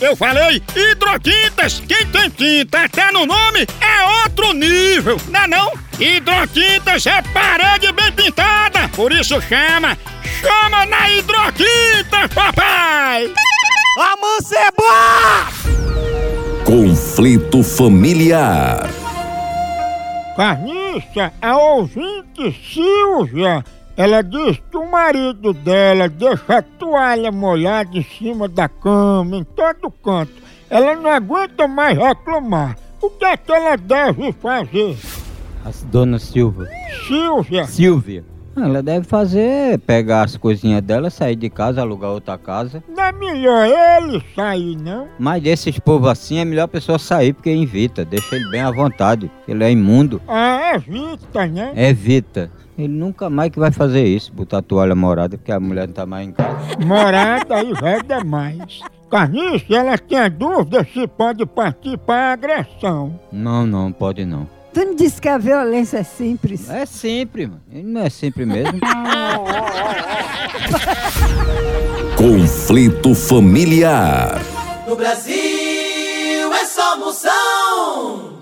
Eu falei hidrotintas. Quem tem tinta até no nome é outro nível, não é não? Hidrotintas é parede bem pintada, por isso chama, chama na hidrotintas, papai! Amancebá! Conflito familiar. Carniça, a ouvinte Silvia, ela diz que o marido dela deixa a toalha molhada em cima da cama, em todo canto. Ela não aguenta mais reclamar. O que é que ela deve fazer? A dona Silva. Silvia, Silvia. Ela deve fazer, pegar as coisinhas dela, sair de casa, alugar outra casa. não é melhor ele sair, não? Mas desses povos assim é melhor a pessoa sair porque evita, deixa ele bem à vontade. Ele é imundo, Ah, evita, né? evita. Ele nunca mais que vai fazer isso, botar a toalha morada porque a mulher não tá mais em casa. Morada aí é demais. Carniça, ela tem dúvida se pode partir para agressão. Não, não, pode não. Tu não disse que a violência é simples? É sempre, mano. Não é sempre mesmo. Conflito familiar. No Brasil é só moção.